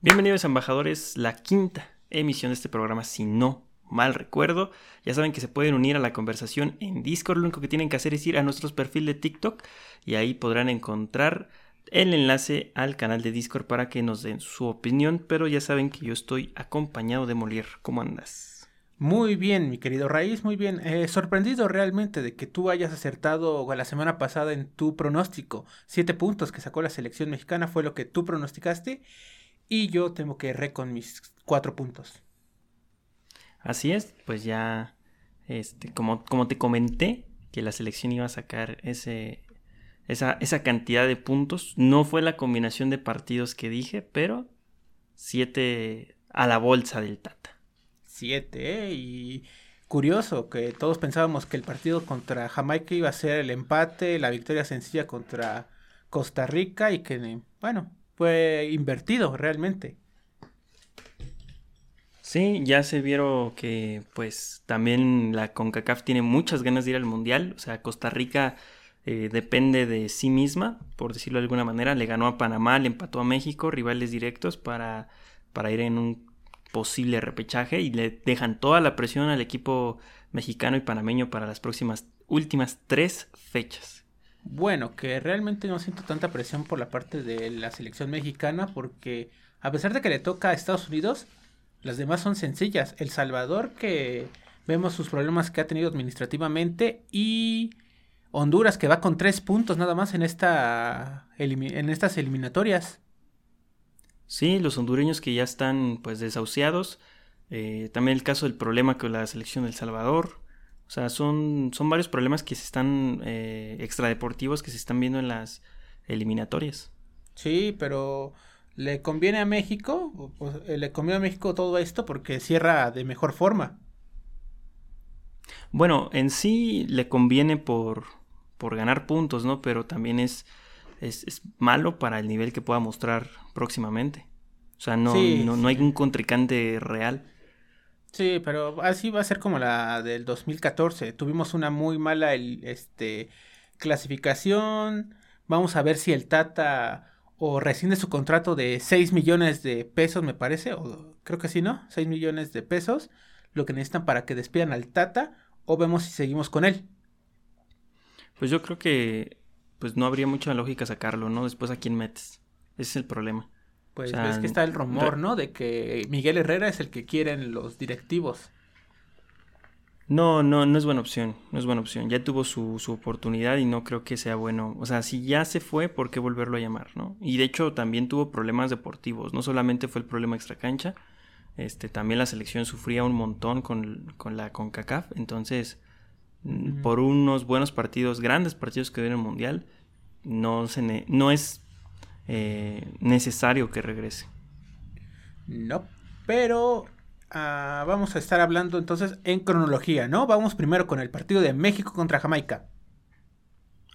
Bienvenidos embajadores, la quinta emisión de este programa, si no mal recuerdo. Ya saben que se pueden unir a la conversación en Discord, lo único que tienen que hacer es ir a nuestro perfil de TikTok y ahí podrán encontrar el enlace al canal de Discord para que nos den su opinión, pero ya saben que yo estoy acompañado de Molier. ¿Cómo andas? Muy bien, mi querido Raíz, muy bien. Eh, sorprendido realmente de que tú hayas acertado la semana pasada en tu pronóstico. Siete puntos que sacó la selección mexicana fue lo que tú pronosticaste y yo tengo que erré con mis cuatro puntos. Así es, pues ya, este, como, como te comenté, que la selección iba a sacar ese, esa, esa cantidad de puntos. No fue la combinación de partidos que dije, pero siete a la bolsa del Tata. Siete, ¿eh? y curioso que todos pensábamos que el partido contra Jamaica iba a ser el empate, la victoria sencilla contra Costa Rica y que, bueno, fue invertido realmente. Sí, ya se vieron que pues también la CONCACAF tiene muchas ganas de ir al Mundial, o sea, Costa Rica eh, depende de sí misma, por decirlo de alguna manera. Le ganó a Panamá, le empató a México, rivales directos para, para ir en un posible repechaje y le dejan toda la presión al equipo mexicano y panameño para las próximas últimas tres fechas. Bueno, que realmente no siento tanta presión por la parte de la selección mexicana porque a pesar de que le toca a Estados Unidos, las demás son sencillas. El Salvador que vemos sus problemas que ha tenido administrativamente y Honduras que va con tres puntos nada más en, esta, en estas eliminatorias. Sí, los hondureños que ya están pues desahuciados. Eh, también el caso del problema con la selección del Salvador. O sea, son, son varios problemas que se están eh, extradeportivos que se están viendo en las eliminatorias. Sí, pero le conviene a México, pues, le conviene a México todo esto porque cierra de mejor forma. Bueno, en sí le conviene por, por ganar puntos, ¿no? Pero también es, es, malo para el nivel que pueda mostrar próximamente. O sea, no, no, hay un contrincante real. Sí, pero así va a ser como la del 2014. Tuvimos una muy mala este, clasificación. Vamos a ver si el Tata o rescinde su contrato de 6 millones de pesos, me parece. O creo que sí, ¿no? 6 millones de pesos. Lo que necesitan para que despidan al Tata. O vemos si seguimos con él. Pues yo creo que pues no habría mucha lógica sacarlo, ¿no? Después a quién metes. Ese es el problema. Pues es que está el rumor, ¿no? De que Miguel Herrera es el que quieren los directivos. No, no, no es buena opción, no es buena opción. Ya tuvo su, su, oportunidad y no creo que sea bueno. O sea, si ya se fue, ¿por qué volverlo a llamar, no? Y de hecho también tuvo problemas deportivos. No solamente fue el problema extracancha, este, también la selección sufría un montón con, con la CONCACAF. Entonces, por unos buenos partidos, grandes partidos que dio en el Mundial, no, se no es eh, necesario que regrese. No, pero ah, vamos a estar hablando entonces en cronología, ¿no? Vamos primero con el partido de México contra Jamaica.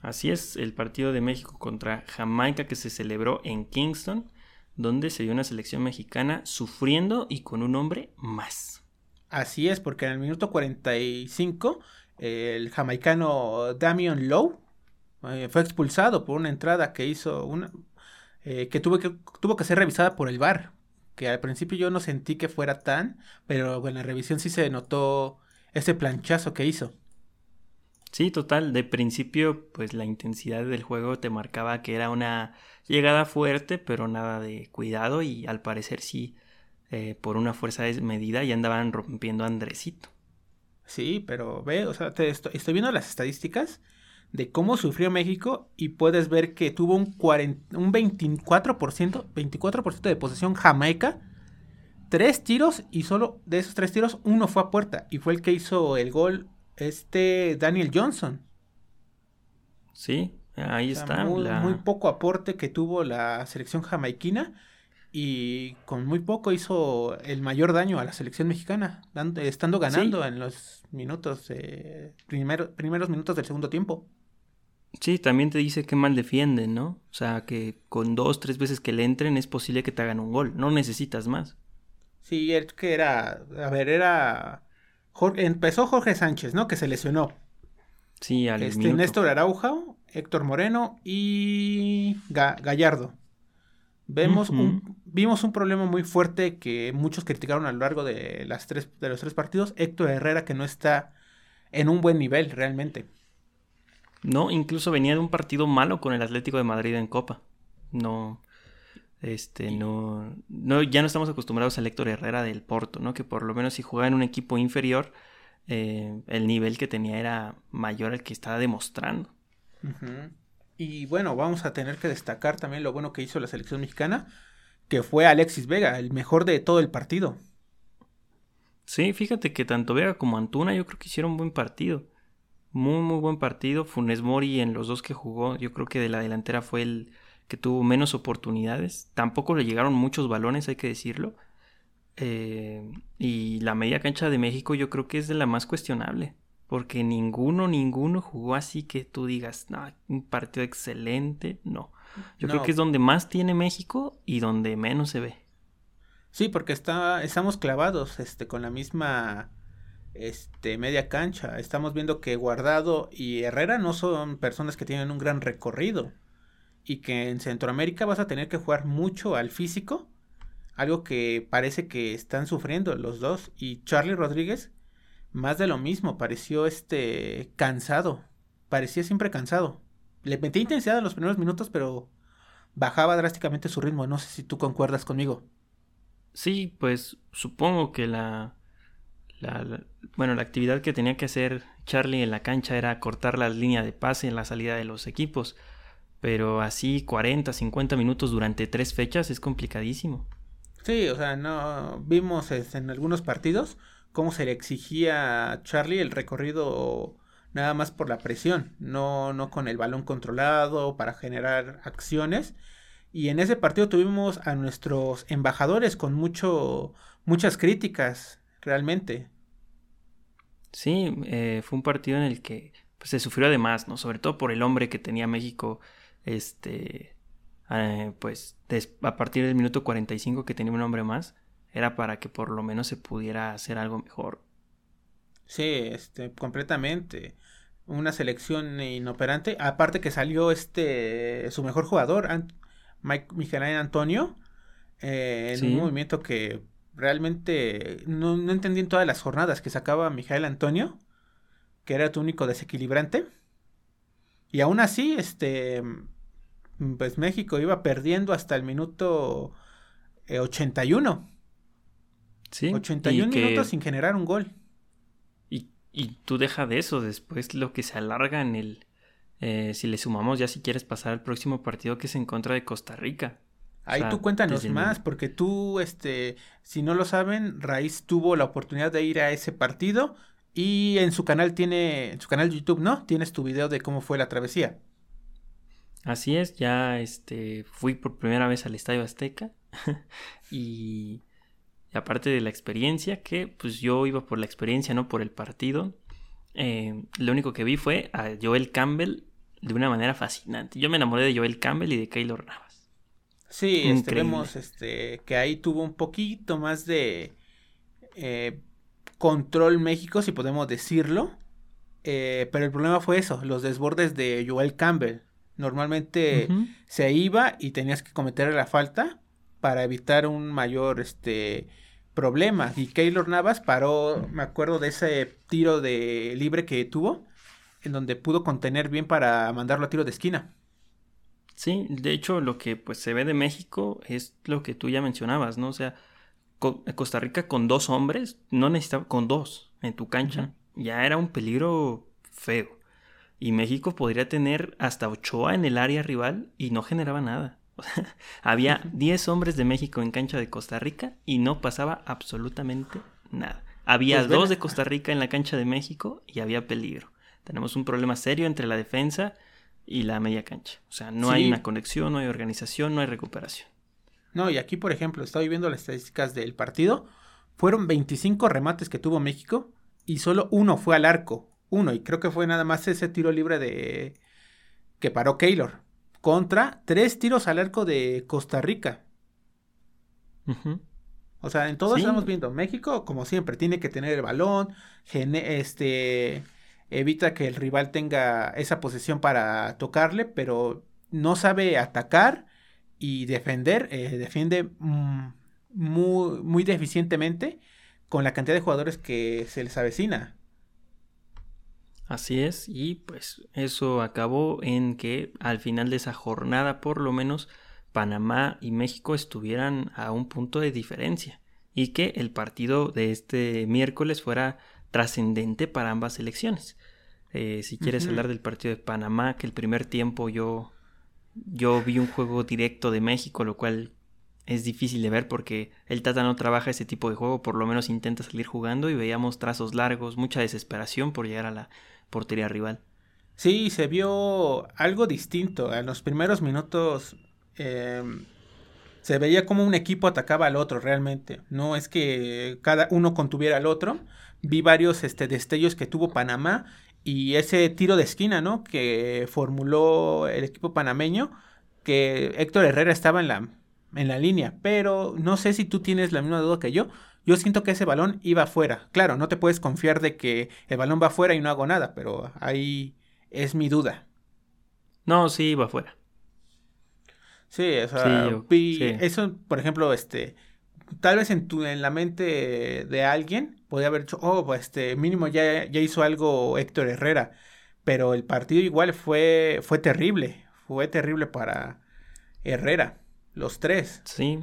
Así es, el partido de México contra Jamaica que se celebró en Kingston, donde se dio una selección mexicana sufriendo y con un hombre más. Así es, porque en el minuto 45 el jamaicano Damian Lowe eh, fue expulsado por una entrada que hizo una eh, que, tuvo que tuvo que ser revisada por el VAR, que al principio yo no sentí que fuera tan, pero en la revisión sí se notó ese planchazo que hizo. Sí, total, de principio pues la intensidad del juego te marcaba que era una llegada fuerte, pero nada de cuidado y al parecer sí eh, por una fuerza desmedida ya andaban rompiendo a Andresito. Sí, pero ve, o sea, te estoy, viendo las estadísticas de cómo sufrió México y puedes ver que tuvo un, 40, un 24%, 24% de posesión Jamaica, tres tiros y solo de esos tres tiros uno fue a puerta y fue el que hizo el gol este Daniel Johnson. Sí, ahí está. muy poco aporte que tuvo la selección jamaiquina y con muy poco hizo el mayor daño a la selección mexicana, estando ganando en los minutos, eh, primeros minutos del segundo tiempo. Sí, también te dice que mal defienden, ¿no? O sea, que con dos, tres veces que le entren es posible que te hagan un gol, no necesitas más. Sí, es que era, a ver, era... empezó Jorge Sánchez, ¿no? Que se lesionó. Sí, al este, Néstor Araujo, Héctor Moreno y Gallardo Vemos un, vimos un problema muy fuerte que muchos criticaron a lo largo de, las tres, de los tres partidos. Héctor Herrera que no está en un buen nivel realmente. No, incluso venía de un partido malo con el Atlético de Madrid en Copa. No, este, no, no, ya no estamos acostumbrados al Héctor Herrera del Porto, ¿no? Que por lo menos si jugaba en un equipo inferior, eh, el nivel que tenía era mayor al que estaba demostrando. Y bueno, vamos a tener que destacar también lo bueno que hizo la selección mexicana, que fue Alexis Vega, el mejor de todo el partido. Sí, fíjate que tanto Vega como Antuna yo creo que hicieron un buen partido. Muy, muy buen partido. Funes Mori en los dos que jugó, yo creo que de la delantera fue el, que tuvo menos oportunidades. Tampoco le llegaron muchos balones, hay que decirlo. Eh, y la media cancha de México yo creo que es de la más cuestionable. Porque ninguno, ninguno jugó así que tú digas, no, un partido excelente. No. Yo creo que es donde más tiene México y donde menos se ve. Sí, porque está, estamos clavados este, con la misma este, media cancha. Estamos viendo que Guardado y Herrera no son personas que tienen un gran recorrido y que en Centroamérica vas a tener que jugar mucho al físico, algo que parece que están sufriendo los dos y Charlie Rodríguez más de lo mismo, pareció este cansado, parecía siempre cansado. Le metí intensidad en los primeros minutos, pero bajaba drásticamente su ritmo, no sé si tú concuerdas conmigo. Sí, pues supongo que la, la, bueno, la actividad que tenía que hacer Charlie en la cancha era cortar la línea de pase en la salida de los equipos pero así 40, 50 minutos durante tres fechas es complicadísimo. Sí, o sea, no vimos en algunos partidos cómo se le exigía a Charlie el recorrido nada más por la presión, no, no con el balón controlado para generar acciones. Y en ese partido tuvimos a nuestros embajadores con mucho, muchas críticas, realmente. Sí, eh, fue un partido en el que pues, se sufrió además, ¿no? Sobre todo por el hombre que tenía México este, eh, pues a partir del minuto 45 que tenía un hombre más, era para que por lo menos se pudiera hacer algo mejor. Sí, este, completamente. Una selección inoperante. Aparte que salió este, su mejor jugador, Mike, Miguel Antonio, eh, en un movimiento que realmente no, no, entendí en todas las jornadas que sacaba Miguel Antonio, que era tu único desequilibrante. Y aún así, este, Mm, pues México iba perdiendo hasta el minuto 81. Eh, sí. 81 minutos sin generar un gol. Y, y tú deja de eso, después lo que se alarga en el... Eh, si le sumamos ya si quieres pasar al próximo partido que es en contra de Costa Rica. Ahí tú cuéntanos más, porque tú, este, si no lo saben, Raíz tuvo la oportunidad de ir a ese partido y en su canal tiene, en su canal de YouTube, ¿no? Tienes tu video de cómo fue la travesía. Así es, ya este, fui por primera vez al Estadio Azteca y, aparte de la experiencia, que pues yo iba por la experiencia, no por el partido, eh, lo único que vi fue a Joel Campbell de una manera fascinante. Yo me enamoré de Joel Campbell y de Keylor Navas. Sí, este, vemos este, que ahí tuvo un poquito más de eh, control México, si podemos decirlo. Eh, pero el problema fue eso, los desbordes de Joel Campbell. Normalmente se iba y tenías que cometer la falta para evitar un mayor este problema. Y Keylor Navas paró, me acuerdo de ese tiro de libre que tuvo, en donde pudo contener bien para mandarlo a tiro de esquina. Sí, de hecho lo que pues se ve de México es lo que tú ya mencionabas, ¿no? O sea, Costa Rica con dos hombres, no necesitaba, con dos en tu cancha, ya era un peligro feo. Y México podría tener hasta Ochoa en el área rival y no generaba nada. había 10 hombres de México en cancha de Costa Rica y no pasaba absolutamente nada. Había pues dos de Costa Rica en la cancha de México y había peligro. Tenemos un problema serio entre la defensa y la media cancha. O sea, no hay una conexión, no hay organización, no hay recuperación. No, y aquí, por ejemplo, estoy viendo las estadísticas del partido. Fueron 25 remates que tuvo México y solo uno fue al arco uno, y creo que fue nada más ese tiro libre de que paró Keylor, contra tres tiros al arco de Costa Rica. O sea, en todos estamos viendo, México, como siempre, tiene que tener el balón, este, evita que el rival tenga esa posesión para tocarle, pero no sabe atacar y defender, eh, defiende mm, muy, muy deficientemente con la cantidad de jugadores que se les avecina. Así es, y pues eso acabó en que al final de esa jornada por lo menos Panamá y México estuvieran a un punto de diferencia y que el partido de este miércoles fuera trascendente para ambas elecciones. Eh, si quieres hablar del partido de Panamá, que el primer tiempo yo, yo vi un juego directo de México, lo cual es difícil de ver porque el Tata no trabaja ese tipo de juego, por lo menos intenta salir jugando y veíamos trazos largos, mucha desesperación por llegar a la portería rival. Sí, se vio algo distinto. En los primeros minutos em, se veía como un equipo atacaba al otro realmente. No es que cada uno contuviera al otro. Vi varios este, destellos que tuvo Panamá y ese tiro de esquina, ¿no? Que formuló el equipo panameño, que Héctor Herrera estaba en la, en la línea, pero no sé si tú tienes la misma duda que yo. Yo siento que ese balón iba afuera. Claro, no te puedes confiar de que el balón va afuera y no hago nada, pero ahí es mi duda. No, sí, iba afuera. Sí, o sea, eso, por ejemplo, este, tal vez en tu, en la mente de alguien podría haber dicho, oh, pues, este, mínimo ya, ya hizo algo Héctor Herrera, pero el partido igual fue, fue terrible, fue terrible para Herrera, los tres. Sí,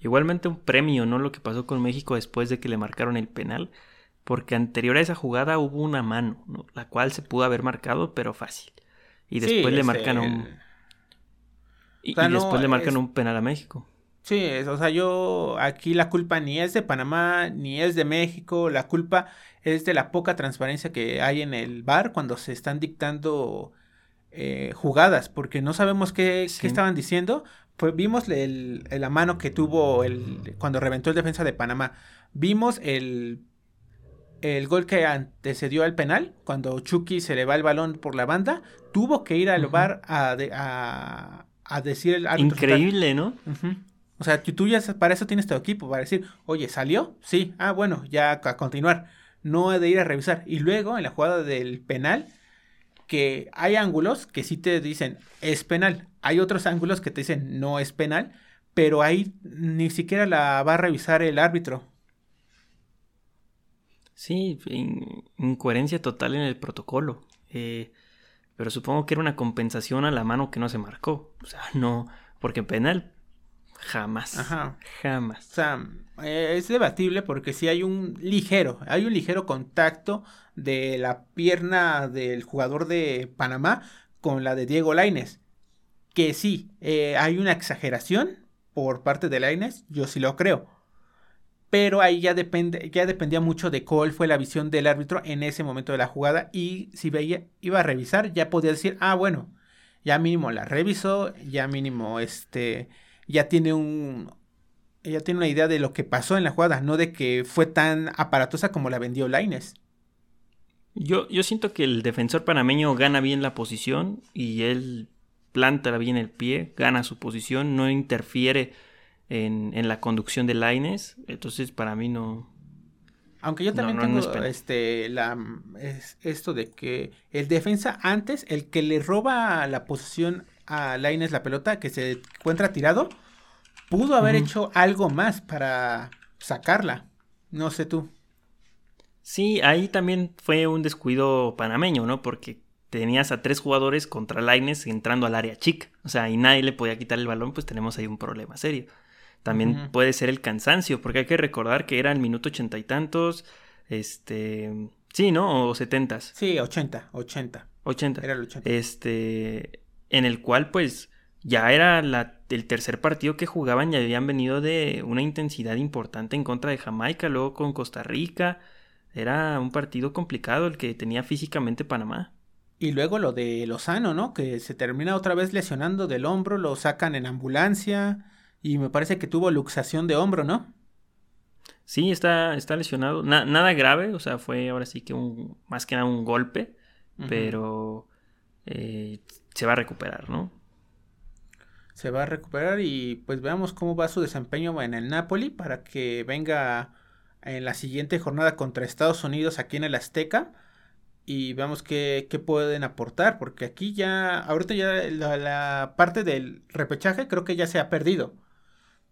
Igualmente un premio, ¿no? Lo que pasó con México después de que le marcaron el penal, porque anterior a esa jugada hubo una mano, ¿no? la cual se pudo haber marcado, pero fácil. Y después le marcan un... Y, después le marcan un penal a México. Sí, o sea, yo aquí la culpa ni es de Panamá, ni es de México, la culpa es de la poca transparencia que hay en el bar cuando se están dictando eh, jugadas, porque no sabemos qué, qué, estaban diciendo, pues vimos el, la mano que tuvo el, cuando reventó el defensa de Panamá. Vimos el, el gol que antecedió al penal, cuando Chucky se le va el balón por la banda, tuvo que ir al bar a, a, decir el árbitro. Increíble, ¿no? O sea, tú ya para eso tienes tu equipo, para decir, oye, ¿salió? Sí, ah, bueno, ya a continuar. No he de ir a revisar. Y luego, en la jugada del penal, que hay ángulos que sí te dicen es penal, hay otros ángulos que te dicen no es penal, pero ahí ni siquiera la va a revisar el árbitro. Sí, incoherencia total en el protocolo. Eh, pero supongo que era una compensación a la mano que no se marcó. O sea, no, porque penal jamás. Ajá. Jamás. O sea, eh, es debatible porque si hay un ligero, hay un ligero contacto de la pierna del jugador de Panamá con la de Diego Laines. Que sí, eh, hay una exageración por parte de Laines, yo sí lo creo. Pero ahí ya, depende, ya dependía mucho de cuál fue la visión del árbitro en ese momento de la jugada. Y si veía, iba a revisar, ya podía decir, ah, bueno, ya mínimo la revisó, ya mínimo este, ya tiene un, ya tiene una idea de lo que pasó en la jugada, no de que fue tan aparatosa como la vendió Laines. Yo, yo siento que el defensor panameño gana bien la posición y él planta bien el pie, gana su posición, no interfiere en, la conducción de Laines. Entonces, para mí no. Aunque yo también tengo este la es esto de que el defensa antes, el que le roba la posición a Laines la pelota, que se encuentra tirado, pudo haber hecho algo más para sacarla. No sé tú. Sí, ahí también fue un descuido panameño, ¿no? Porque tenías a tres jugadores contra Laines entrando al área chica. O sea, y nadie le podía quitar el balón, pues tenemos ahí un problema serio. También puede ser el cansancio, porque hay que recordar que era el minuto ochenta y tantos, este... Sí, ¿no? O setentas. Sí, ochenta, ochenta. Ochenta. Era el ochenta. Este... En el cual, pues, ya era la, el tercer partido que jugaban y habían venido de una intensidad importante en contra de Jamaica, luego con Costa Rica era un partido complicado el que tenía físicamente Panamá. Y luego lo de Lozano, ¿no? Que se termina otra vez lesionando del hombro, lo sacan en ambulancia y me parece que tuvo luxación de hombro, ¿no? Sí, está, está lesionado. nada grave, o sea, fue ahora sí que un, más que nada un golpe, pero eh, se va a recuperar, ¿no? Se va a recuperar y pues veamos cómo va su desempeño en el Napoli para que venga en la siguiente jornada contra Estados Unidos aquí en el Azteca y veamos qué, qué pueden aportar, porque aquí ya, ahorita ya la, la, parte del repechaje creo que ya se ha perdido,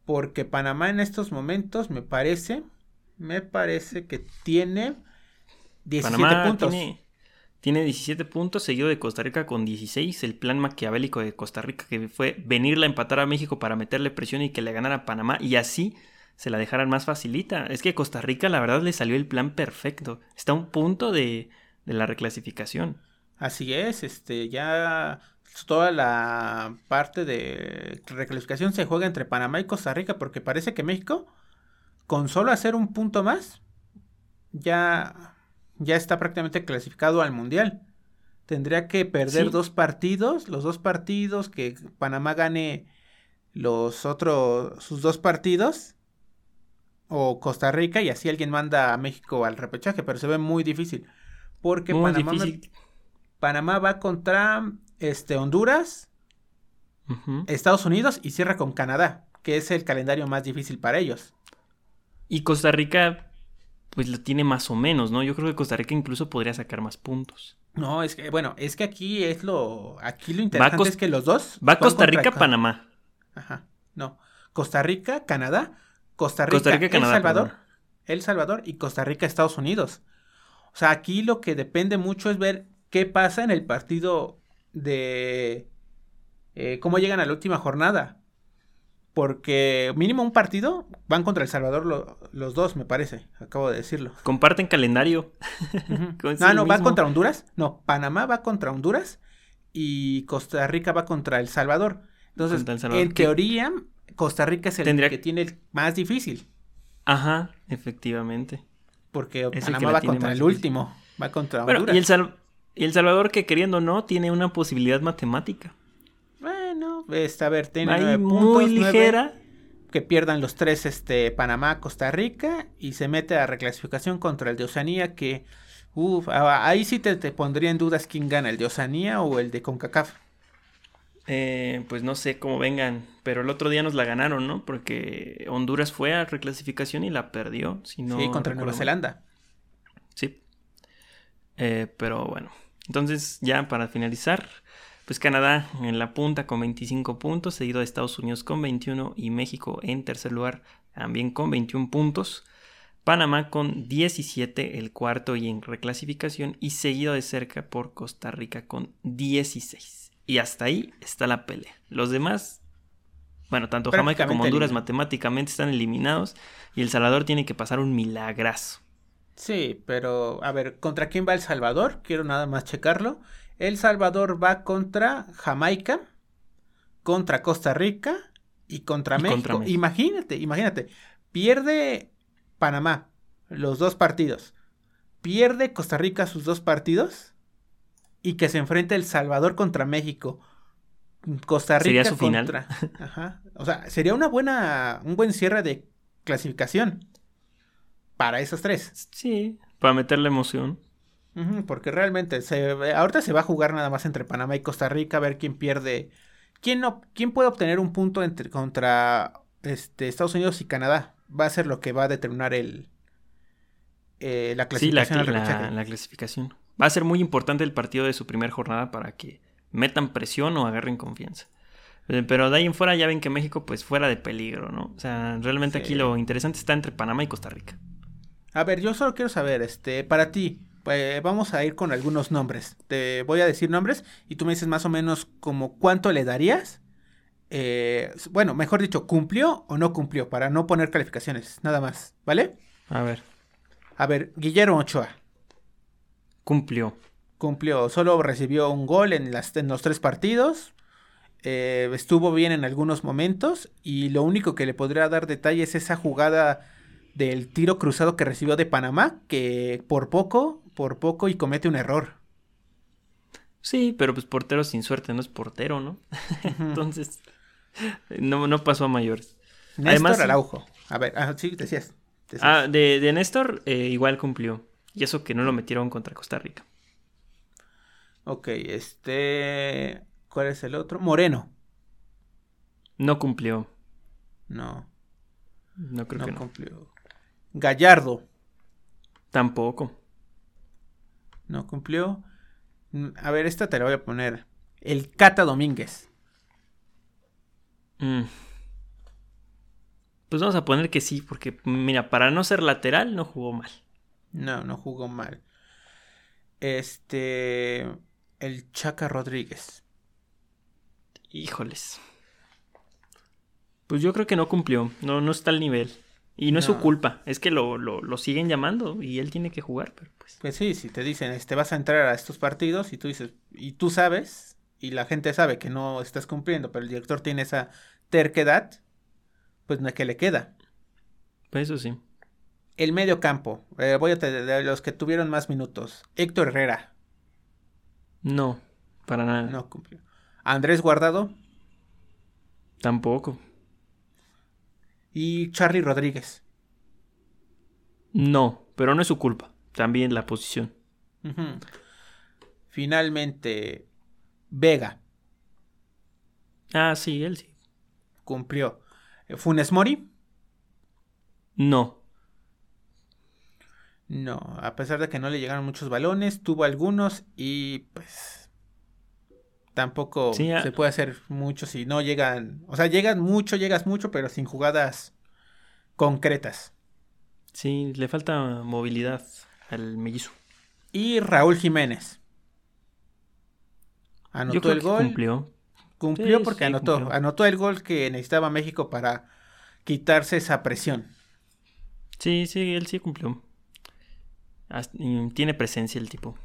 porque Panamá en estos momentos me parece, me parece que tiene 17 Panamá puntos. Tiene, tiene 17 puntos, seguido de Costa Rica con 16. El plan maquiavélico de Costa Rica que fue venirla a empatar a México para meterle presión y que le ganara Panamá y así se la dejaran más facilita. Es que Costa Rica la verdad le salió el plan perfecto. Está a un punto de, de la reclasificación. Así es, este ya toda la parte de reclasificación se juega entre Panamá y Costa Rica porque parece que México con solo hacer un punto más ya ya está prácticamente clasificado al mundial. Tendría que perder Sí. dos partidos, los dos partidos que Panamá gane los otros sus dos partidos o Costa Rica y así alguien manda a México al repechaje, pero se ve muy difícil porque Muy Panamá, difícil. Panamá va contra este Honduras. Estados Unidos y cierra con Canadá, que es el calendario más difícil para ellos. Y Costa Rica pues lo tiene más o menos, ¿no? Yo creo que Costa Rica incluso podría sacar más puntos. No, es que bueno, es que aquí es lo aquí lo interesante es que los dos Va Costa Rica, Ca- Panamá. Ajá. No. Costa Rica, Canadá, Costa Rica, Costa Rica, El Canadá, Salvador, perdón. El Salvador y Costa Rica, Estados Unidos. O sea, aquí lo que depende mucho es ver qué pasa en el partido de eh, cómo llegan a la última jornada. Porque mínimo un partido van contra El Salvador lo- los dos, me parece. Acabo de decirlo. Comparten calendario. No, no, va contra Honduras. No, Panamá va contra Honduras y Costa Rica va contra El Salvador. Entonces, El Salvador, en teoría, Costa Rica es el Tendría- que tiene el más difícil. Ajá, efectivamente. Porque Panamá va contra el difícil. último. Va contra Bueno, Honduras. y el, Sal- y El Salvador, que queriendo o no, tiene una posibilidad matemática. Bueno, este, a ver, tiene Ahí muy puntos, ligera. que pierdan los tres, este, Panamá, Costa Rica, y se mete a reclasificación contra el de Oceanía, que, uff, ahí sí te, te pondría en dudas quién gana, el de Oceanía o el de CONCACAF. Eh, pues no sé cómo vengan, pero el otro día nos la ganaron, ¿no? Porque Honduras fue a reclasificación y la perdió. Si no sí, contra Nueva. Zelanda. Sí. Eh, pero bueno, entonces ya para finalizar, pues Canadá en la punta con 25 puntos, seguido de Estados Unidos con 21 y México en tercer lugar también con 21 puntos. Panamá con 17, el cuarto y en reclasificación, y seguido de cerca por Costa Rica con 16. Y hasta ahí está la pelea. Los demás, bueno, tanto Jamaica como Honduras matemáticamente están eliminados, y El Salvador tiene que pasar un milagrazo. Sí, pero a ver, ¿contra quién va El Salvador? Quiero nada más checarlo. El Salvador va contra Jamaica, contra Costa Rica y contra, Y México. contra México. Imagínate, imagínate. Pierde Panamá los dos partidos. Pierde Costa Rica sus dos partidos. Y que se enfrente El Salvador contra México. Costa Rica Sería su final. Ajá. O sea, sería una buena, un buen cierre de clasificación. Para esos tres. Sí, para meterle emoción. Porque realmente se, ahorita se va a jugar nada más entre Panamá y Costa Rica a ver quién pierde, quién no, quién puede obtener un punto entre contra este Estados Unidos y Canadá. Va a ser lo que va a determinar el eh, la Sí, la, clasificación al la- la clasificación. Va a ser muy importante el partido de su primera jornada para que metan presión o agarren confianza. Eh, Pero de ahí en fuera ya ven que México pues fuera de peligro, ¿no? O sea, realmente Sí. aquí lo interesante está entre Panamá y Costa Rica. A ver, yo solo quiero saber, este, para ti, eh, vamos a ir con algunos nombres. Te voy a decir nombres y tú me dices más o menos como cuánto le darías. Eh, bueno, mejor dicho, ¿cumplió o no cumplió? Para no poner calificaciones, nada más, ¿vale? A ver, A ver, Guillermo Ochoa. cumplió. cumplió, solo recibió un gol en, las, en los tres partidos, eh, estuvo bien en algunos momentos y lo único que le podría dar detalle es esa jugada del tiro cruzado que recibió de Panamá, que por poco, por poco y comete un error. Sí, pero pues portero sin suerte no es portero, ¿no? Entonces, no, no pasó a mayores. Néstor además- Araujo. A ver, ah, sí, decías. decías. Ah, de, de Néstor eh, igual cumplió. Y eso que no lo metieron contra Costa Rica. Ok, este... ¿Cuál es el otro? Moreno. No cumplió. No, No creo no que no. cumplió. Gallardo. Tampoco. No cumplió. A ver, esta te la voy a poner. El Cata Domínguez. Mm. Pues vamos a poner que sí, porque mira, para no ser lateral no jugó mal. No, no jugó mal. Este. El Chaca Rodríguez. Híjoles. Pues yo creo que no cumplió. No, no está al nivel. Y no, es su culpa. Es que lo, lo, siguen llamando y él tiene que jugar. Pero pues. pues sí, si te dicen, este, vas a entrar a estos partidos y tú dices, y tú sabes, y la gente sabe que no estás cumpliendo, pero el director tiene esa terquedad, pues no es que le queda. Pues eso sí. El medio campo. Eh, voy a tener los que tuvieron más minutos. Héctor Herrera. No, para nada. No cumplió. Andrés Guardado. Tampoco. Y Charlie Rodríguez. No, pero no es su culpa. También la posición. Finalmente, Vega. Ah, sí, él sí. Cumplió. Funes Mori. No. No, a pesar de que no le llegaron muchos balones, tuvo algunos y pues tampoco se puede hacer mucho si no llegan, o sea, llegan mucho, llegas mucho, pero sin jugadas concretas. Sí, le falta movilidad al mellizo. Y Raúl Jiménez. Anotó el gol. Cumplió. Cumplió porque anotó. Anotó el gol que necesitaba México para quitarse esa presión. Sí, sí, él sí cumplió. Tiene presencia el tipo.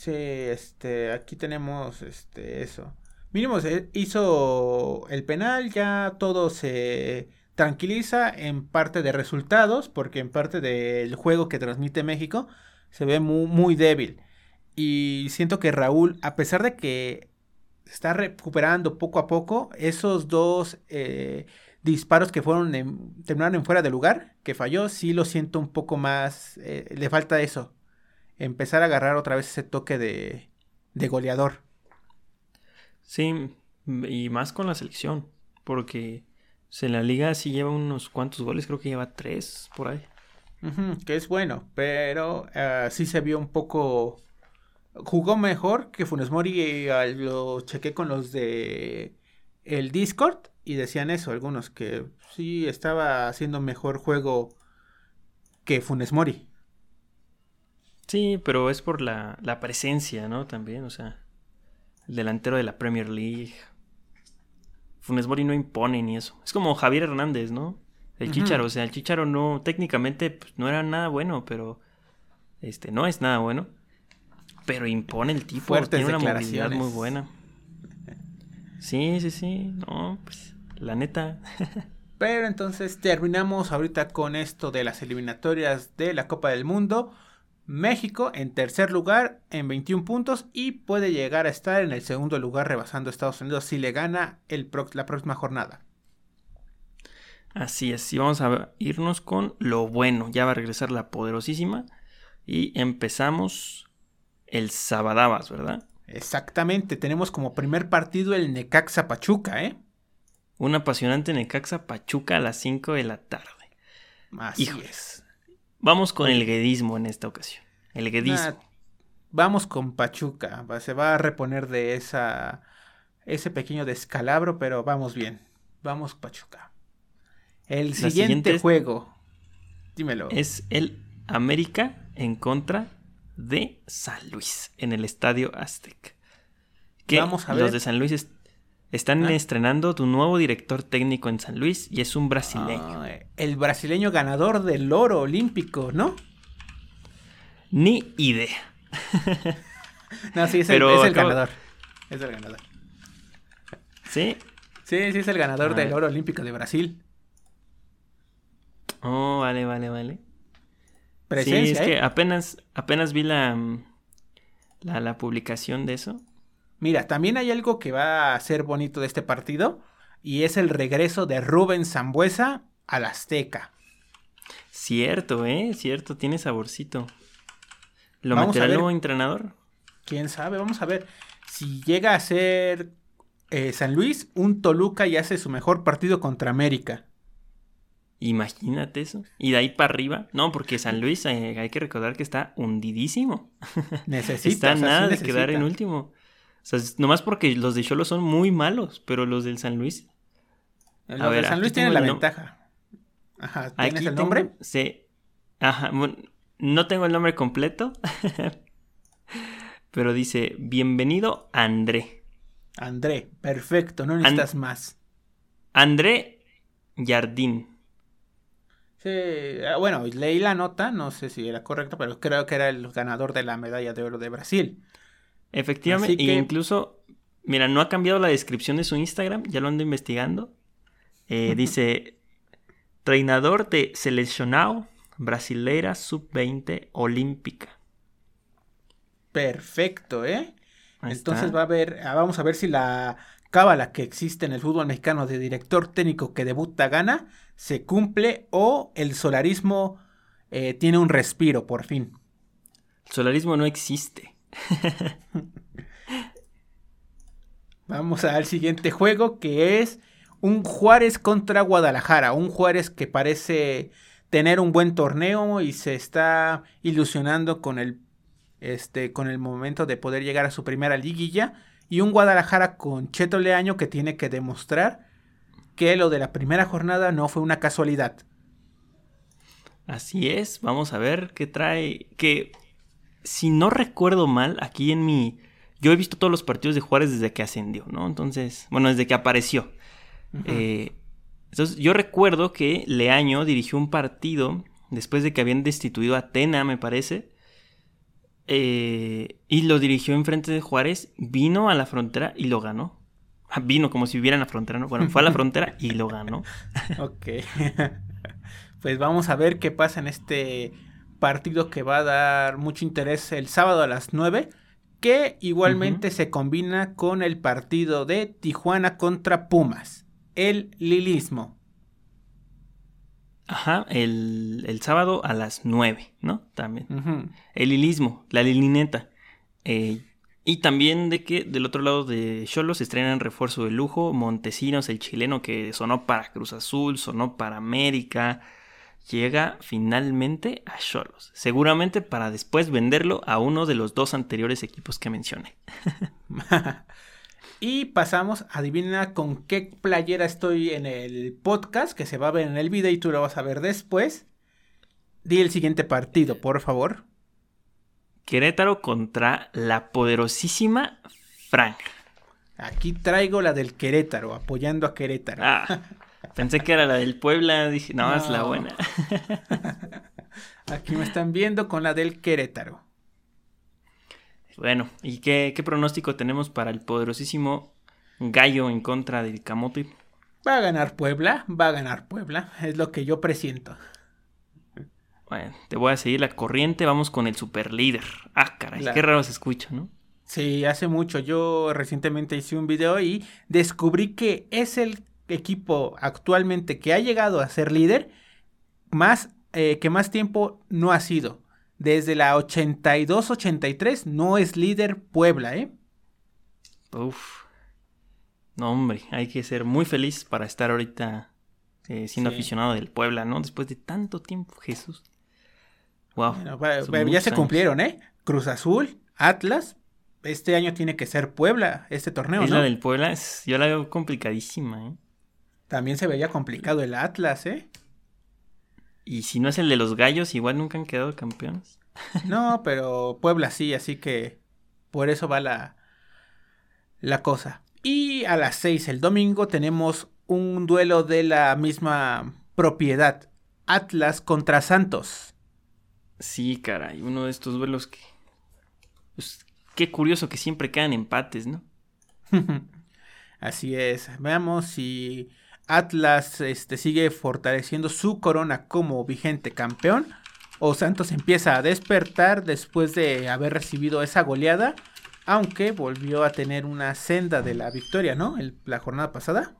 Sí, este, aquí tenemos este, eso. Mínimo hizo el penal, ya todo se tranquiliza en parte de resultados, porque en parte del juego que transmite México se ve muy, muy débil. Y siento que Raúl, a pesar de que está recuperando poco a poco, esos dos eh, disparos que fueron terminaron en fuera de lugar, que falló, sí lo siento un poco más, eh, le falta eso, empezar a agarrar otra vez ese toque de, de goleador. Sí, y más con la selección, porque en la liga sí lleva unos cuantos goles, creo que lleva tres por ahí. que es bueno, pero uh, sí se vio un poco... Jugó mejor que Funes Mori, eh, lo chequé con los de el Discord y decían eso algunos, que sí estaba haciendo mejor juego que Funes Mori. Sí, pero es por la, la presencia, ¿no? También, o sea, el delantero de la Premier League. Funes Mori no impone ni eso. Es como Javier Hernández, ¿no? El Chicharo, o sea, el Chicharo no, técnicamente pues, no era nada bueno, pero este, no es nada bueno. Pero impone el tipo, tiene una movilidad muy buena. Sí, sí, sí. No, pues la neta. Pero entonces terminamos ahorita con esto de las eliminatorias de la Copa del Mundo. México en tercer lugar en 21 puntos y puede llegar a estar en el segundo lugar rebasando a Estados Unidos si le gana el la próxima jornada. Así es, y vamos a irnos con lo bueno. Ya va a regresar la poderosísima y empezamos el Sabadabas, ¿verdad? Exactamente, tenemos como primer partido el Necaxa Pachuca, ¿eh? Un apasionante Necaxa Pachuca a las 5 de la tarde. Así es. Vamos con el guedismo en esta ocasión. El guedismo. vamos con Pachuca. Se va a reponer de esa ese pequeño descalabro, pero vamos bien. Vamos Pachuca. El siguiente juego. Dímelo. Es el América en contra de San Luis en el Estadio Aztec. Que Vamos a ver. Los de San Luis están ah. estrenando tu nuevo director técnico en San Luis y es un brasileño. el brasileño ganador del oro olímpico, ¿no? Ni idea. no, sí, es, el, ganador. Es el ganador. ¿Sí? Sí, sí, es el ganador del oro olímpico de Brasil. Oh, vale, vale, vale. sí, es que ¿eh? apenas, apenas vi la, la, la publicación de eso. Mira, también hay algo que va a ser bonito de este partido y es el regreso de Rubén Zambuesa al Azteca. Cierto, ¿eh? Cierto, tiene saborcito. ¿Lo meterá el nuevo entrenador? Quién sabe, vamos a ver. Si llega a ser eh, San Luis, un Toluca y hace su mejor partido contra América. Imagínate eso. Y de ahí para arriba. No, porque San Luis eh, hay que recordar que está hundidísimo. Necesita. está nada de quedar en último. O sea, nomás porque los de Cholo son muy malos, pero los del San Luis. Los a ver, San Luis tienen la ventaja. Ajá, ¿tienes el nombre? sí. Ajá, no tengo el nombre completo. pero dice, bienvenido André. André, perfecto, no necesitas más. André Jardín. Sí, ah, bueno, leí la nota, no sé si era correcto, pero creo que era el ganador de la medalla de oro de Brasil. Efectivamente, e incluso, mira, no ha cambiado la descripción de su Instagram, ya lo ando investigando. Eh, dice, treinador de seleccionado brasileira sub-20 olímpica. Perfecto, ¿eh? Entonces va a ver, ah, vamos a ver si la cábala que existe en el fútbol mexicano de director técnico que debuta gana se cumple o el solarismo eh, tiene un respiro por fin. El solarismo no existe. Vamos al siguiente juego que es un Juárez contra Guadalajara. Un Juárez que parece tener un buen torneo y se está ilusionando con el, este, con el momento de poder llegar a su primera liguilla. Y un Guadalajara con Cheto Leaño que tiene que demostrar que lo de la primera jornada no fue una casualidad. Así es, vamos a ver qué trae. Que si no recuerdo mal, aquí en mi. Yo he visto todos los partidos de Juárez desde que ascendió, ¿no? Entonces, bueno, desde que apareció. Eh, entonces, yo recuerdo que Leaño dirigió un partido después de que habían destituido a Tena, me parece. Eh, y lo dirigió enfrente de Juárez, vino a la frontera y lo ganó. Ah, vino como si viviera en la frontera, ¿no? Bueno, fue a la frontera y lo ganó. ok. pues vamos a ver qué pasa en este partido que va a dar mucho interés el sábado a las 9, que igualmente se combina con el partido de Tijuana contra Pumas, el lilismo. Ajá, el, sábado a las 9, ¿no? También. El lilismo, la lilineta. Eh, y también de que del otro lado de Cholos se estrenan refuerzo de lujo, Montesinos, el chileno que sonó para Cruz Azul, sonó para América, llega finalmente a Cholos, seguramente para después venderlo a uno de los dos anteriores equipos que mencioné. y pasamos, adivina con qué playera estoy en el podcast, que se va a ver en el video y tú lo vas a ver después. Di el siguiente partido, por favor. Querétaro contra la poderosísima Franja. Aquí traigo la del Querétaro, apoyando a Querétaro. Ah, pensé que era la del Puebla, dije, no, es la buena. Aquí me están viendo con la del Querétaro. Bueno, ¿y qué, qué pronóstico tenemos para el poderosísimo Gallo en contra del Camote? Va a ganar Puebla, va a ganar Puebla, es lo que yo presiento. Bueno, te voy a seguir la corriente, vamos con el super líder. Ah, caray, qué raro se escucha, ¿no? Sí, hace mucho. Yo recientemente hice un video y descubrí que es el equipo actualmente que ha llegado a ser líder más eh, que más tiempo no ha sido. Desde la 82-83 no es líder Puebla, ¿eh? Uf. No, hombre, hay que ser muy feliz para estar ahorita eh, siendo aficionado del Puebla, ¿no? Después de tanto tiempo, Jesús. Wow. ya se cumplieron, ¿eh? Cruz Azul, Atlas. Este año tiene que ser Puebla, este torneo, ¿no? La del Puebla es, yo la veo complicadísima, ¿eh? También se veía complicado el Atlas, ¿eh? Y si no es el de los gallos, igual nunca han quedado campeones. No, pero Puebla sí, así que por eso va la, la cosa. Y a las seis el domingo tenemos un duelo de la misma propiedad. Atlas contra Santos. Sí, caray, uno de estos duelos que... Pues, qué curioso que siempre quedan empates, ¿no? Así es. Veamos si Atlas este, sigue fortaleciendo su corona como vigente campeón o Santos empieza a despertar después de haber recibido esa goleada, aunque volvió a tener una senda de la victoria, ¿no? la jornada pasada.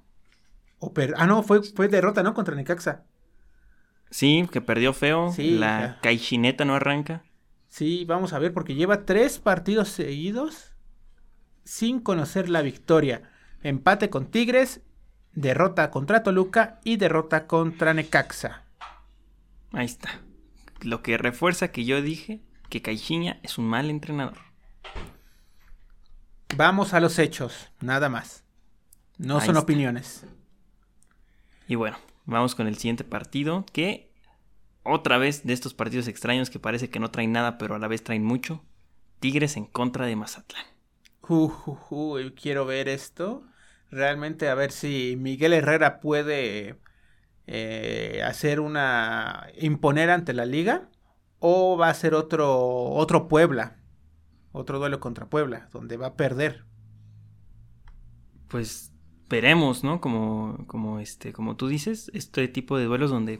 O ah, no, fue, fue derrota, ¿no? Contra Necaxa. Sí, que perdió feo. la caichineta no arranca. Sí, vamos a ver, porque lleva tres partidos seguidos sin conocer la victoria. Empate con Tigres derrota contra Toluca y derrota contra Necaxa. Ahí está. Lo que refuerza que yo dije que Caixinha es un mal entrenador. Vamos a los hechos, nada más. No Ahí son está. opiniones. Y bueno, vamos con el siguiente partido, que otra vez de estos partidos extraños que parece que no traen nada, pero a la vez traen mucho. Tigres en contra de Mazatlán. Uh, uh, uh, quiero ver esto. Realmente a ver si Miguel Herrera puede eh, hacer una imponer ante la liga o va a ser otro otro Puebla, otro duelo contra Puebla donde va a perder. Pues veremos, ¿no? Como, como, este, como tú dices, este tipo de duelos donde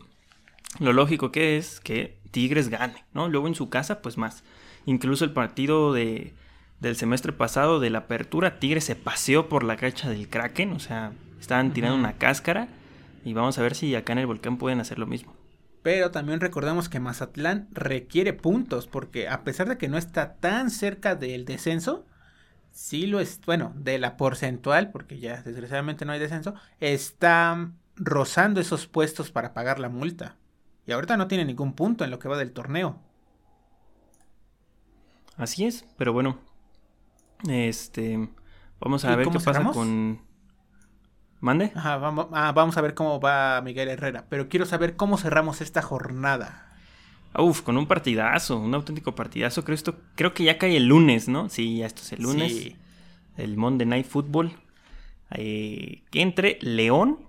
lo lógico que es que Tigres gane, ¿no? Luego en su casa, pues más. Incluso el partido de, del semestre pasado de la apertura, Tigres se paseó por la cancha del Kraken, o sea, estaban tirando una cáscara y vamos a ver si acá en el volcán pueden hacer lo mismo. Pero también recordemos que Mazatlán requiere puntos porque a pesar de que no está tan cerca del descenso, sí lo es, bueno, de la porcentual, porque ya desgraciadamente no hay descenso, está rozando esos puestos para pagar la multa. Y ahorita no tiene ningún punto en lo que va del torneo. Así es, pero bueno, este, vamos a ¿Y ver cómo qué pasa con... ¿Mande? Ajá, vamos, ah, vamos a ver cómo va Miguel Herrera, pero quiero saber cómo cerramos esta jornada. Uf, con un partidazo, un auténtico partidazo. Creo, esto, creo que ya cae el lunes, ¿no? Sí, ya esto es el lunes. Sí. El Monday Night Football. eh, que entre León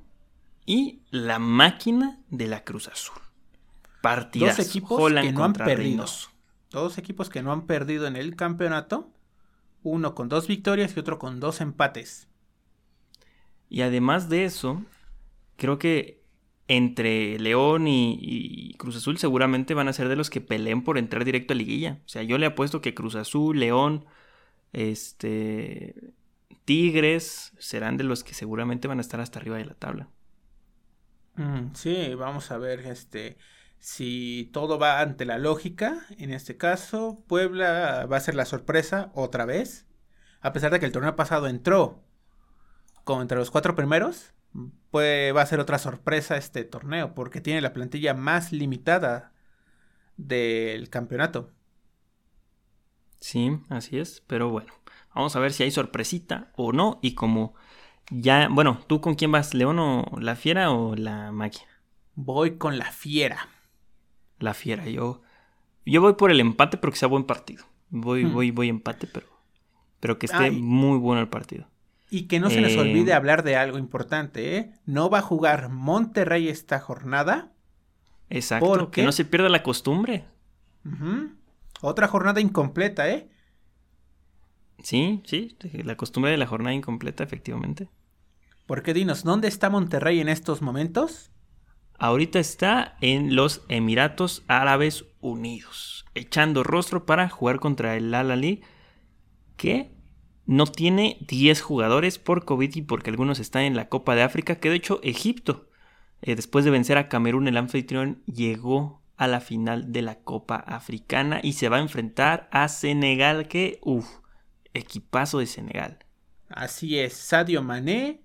y la máquina de la Cruz Azul. Partidazo. Dos equipos Holland que no han perdido. Reynoso. Dos equipos que no han perdido en el campeonato. Uno con dos victorias y otro con dos empates. Y además de eso, creo que entre León y, y Cruz Azul seguramente van a ser de los que peleen por entrar directo a liguilla. O sea, yo le apuesto que Cruz Azul, León, este, Tigres serán de los que seguramente van a estar hasta arriba de la tabla. Mm, sí, vamos a ver este si todo va ante la lógica. En este caso, Puebla va a ser la sorpresa otra vez. A pesar de que el torneo pasado entró como entre los cuatro primeros, pues va a ser otra sorpresa este torneo porque tiene la plantilla más limitada del campeonato. Sí, así es, pero bueno, vamos a ver si hay sorpresita o no y como ya, bueno, ¿tú con quién vas? ¿León o la Fiera o la Máquina? Voy con la fiera. La Fiera, yo yo voy por el empate pero que sea buen partido. Voy Hmm. voy voy empate, pero pero que esté Ay. muy bueno el partido. Y que no se nos Eh, olvide hablar de algo importante, ¿eh? No va a jugar Monterrey esta jornada. Exacto, ¿Por que no se pierda la costumbre. Otra jornada incompleta, ¿eh? Sí, sí, la costumbre de la jornada incompleta, efectivamente. Porque dinos, ¿dónde está Monterrey en estos momentos? Ahorita está en los Emiratos Árabes Unidos, echando rostro para jugar contra el Al que no tiene 10 jugadores por COVID y porque algunos están en la Copa de África, que de hecho Egipto, eh, después de vencer a Camerún, el anfitrión, llegó a la final de la Copa Africana y se va a enfrentar a Senegal, que, uff, equipazo de Senegal. Así es, Sadio Mané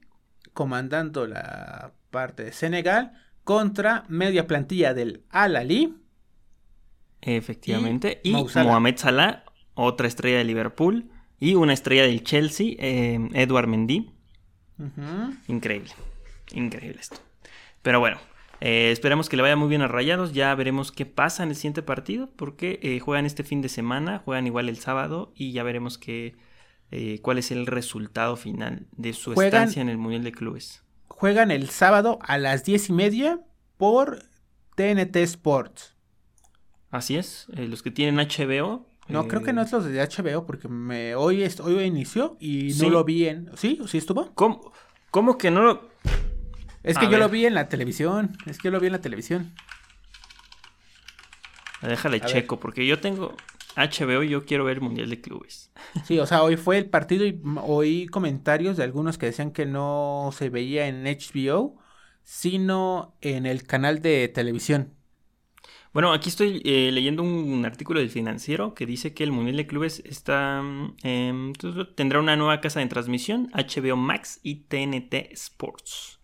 comandando la parte de Senegal contra media plantilla del Al Ahly. Efectivamente. Y. Mohamed Salah, otra estrella de Liverpool. Y una estrella del Chelsea, eh, Edward Mendy. Increíble. Increíble esto. Pero bueno, eh, esperemos que le vaya muy bien a Rayados. Ya veremos qué pasa en el siguiente partido. Porque eh, juegan este fin de semana, juegan igual el sábado. Y ya veremos qué, cuál es el resultado final de su Juegan- estancia en el Mundial de Clubes. Juegan el sábado a las diez y media por TNT Sports. Así es. eh, los que tienen HBO. No, eh, creo que no es los de HBO porque me, hoy, es- hoy inició y Sí. no lo vi en... ¿Sí? ¿Sí estuvo? ¿Cómo, cómo que no lo.? Es A que yo lo vi en la televisión. Es que yo lo vi en la televisión. Déjale A ver. checo, porque yo tengo HBO yo quiero ver Mundial de Clubes. Sí, o sea, hoy fue el partido y oí comentarios de algunos que decían que no se veía en HBO, sino en el canal de televisión. Bueno, aquí estoy eh, leyendo un artículo del financiero que dice que el Mundial de Clubes está em, tendrá una nueva casa de transmisión, HBO Max y TNT Sports.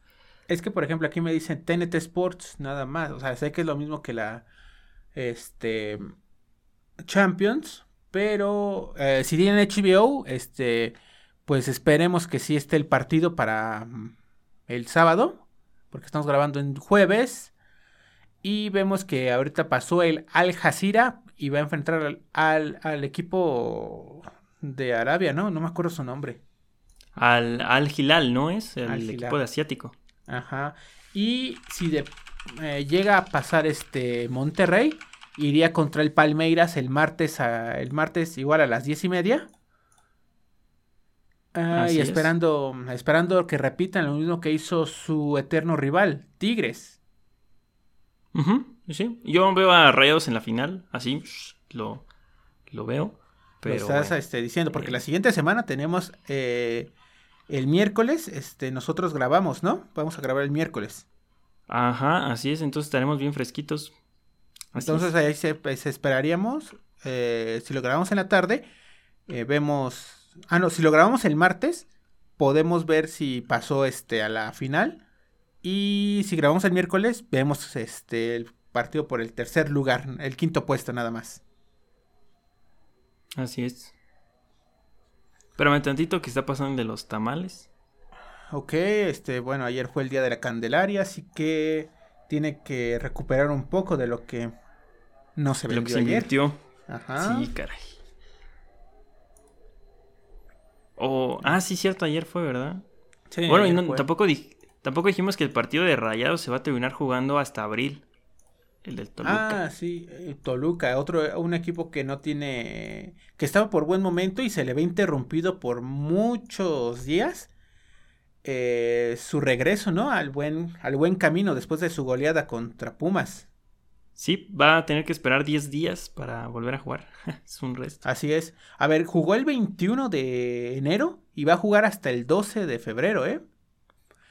Es que, por ejemplo, aquí me dicen TNT Sports, nada más. O sea, sé que es lo mismo que la este, Champions, pero eh, si tienen HBO, este, pues esperemos que sí esté el partido para mm, el sábado, porque estamos grabando en jueves. Y vemos que ahorita pasó el Al Jazeera y va a enfrentar al, al, equipo de Arabia, ¿no? No me acuerdo su nombre. Al, al Hilal, ¿no es? El equipo de asiático. Ajá. Y si de, eh, llega a pasar este Monterrey, iría contra el Palmeiras el martes, a, el martes igual a las diez y media. Ah, y esperando, esperando que repitan lo mismo que hizo su eterno rival, Tigres. sí. Yo veo a Rayados en la final, así lo, lo veo. Pero, lo estás este, diciendo, porque la siguiente semana tenemos eh, el miércoles, este, nosotros grabamos, ¿no? Vamos a grabar el miércoles. Ajá, así es, entonces estaremos bien fresquitos. Entonces ahí se, esperaríamos, eh, si lo grabamos en la tarde, eh, vemos Ah, no, si lo grabamos el martes, podemos ver si pasó este a la final. Y si grabamos el miércoles, vemos este el partido por el tercer lugar, el quinto puesto nada más. Así es. Espérame tantito que está pasando de los tamales. Ok, este, bueno, ayer fue el día de la Candelaria, así que tiene que recuperar un poco de lo que no se vendió lo que se invirtió. Ajá. Sí, caray ah, sí, cierto, ayer fue, ¿verdad? Sí. Bueno, y tampoco, tampoco dijimos que el partido de Rayados se va a terminar jugando hasta abril. El del Toluca. Ah, sí, eh, Toluca, otro, un equipo que no tiene, que estaba por buen momento y se le ve interrumpido por muchos días. Eh, su regreso, ¿no? Al buen, al buen camino después de su goleada contra Pumas. Sí, va a tener que esperar 10 días para volver a jugar. es un resto. Así es. A ver, jugó el 21 de enero y va a jugar hasta el 12 de febrero, ¿eh?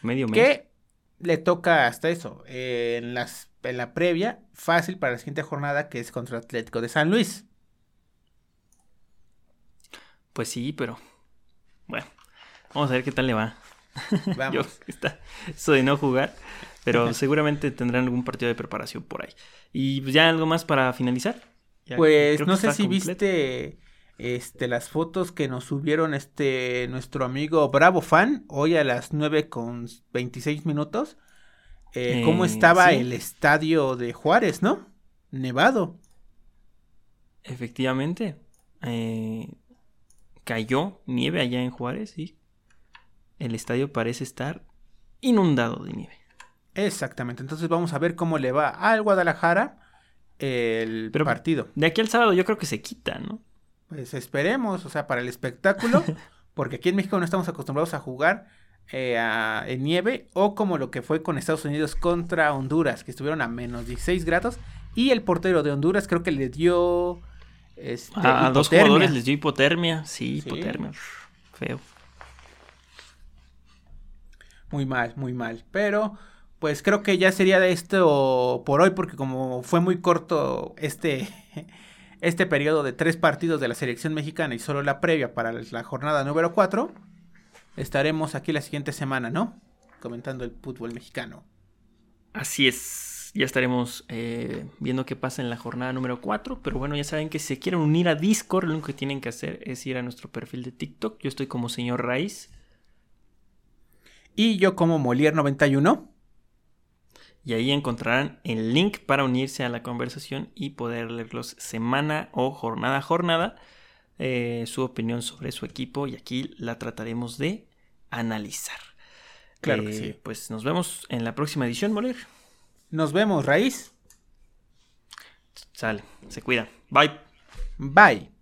Medio mes. Que le toca hasta eso. en, las, en la previa, fácil para la siguiente jornada, que es contra Atlético de San Luis. Pues sí, pero. Bueno, vamos a ver qué tal le va. Vamos. está, eso de no jugar. Pero seguramente tendrán algún partido de preparación por ahí. Y pues, ya algo más para finalizar. pues no sé si viste este las fotos que nos subieron este nuestro amigo Bravo Fan hoy a las 9 con 26 minutos. Eh, cómo eh, estaba el estadio de Juárez, ¿no? Nevado. Efectivamente. Eh, cayó nieve allá en Juárez, y El estadio parece estar inundado de nieve. Exactamente, entonces vamos a ver cómo le va al Guadalajara el partido. De aquí al sábado yo creo que se quita, ¿no? Pues esperemos, o sea, para el espectáculo, porque aquí en México no estamos acostumbrados a jugar eh, en nieve o como lo que fue con Estados Unidos contra Honduras, que estuvieron a menos 16 grados y el portero de Honduras creo que le dio... Este, a, dos jugadores les dio hipotermia, sí, hipotermia, feo. Muy mal, muy mal, pero pues creo que ya sería de esto por hoy, porque como fue muy corto este, este periodo de tres partidos de la selección mexicana y solo la previa para la jornada número 4, estaremos aquí la siguiente semana, ¿no? Comentando el fútbol mexicano. Así es, ya estaremos eh, viendo qué pasa en la jornada número 4, pero bueno, ya saben que si se quieren unir a Discord, lo único que tienen que hacer es ir a nuestro perfil de TikTok. Yo estoy como señor Raiz. Y yo como Molier91 y ahí encontrarán el link para unirse a la conversación y poder leerlos semana o jornada a jornada eh, su opinión sobre su equipo y aquí la trataremos de analizar. Claro que sí. Eh, pues nos vemos en la próxima edición, Moler. Nos vemos, Raíz. Sale, se cuida. Bye. Bye.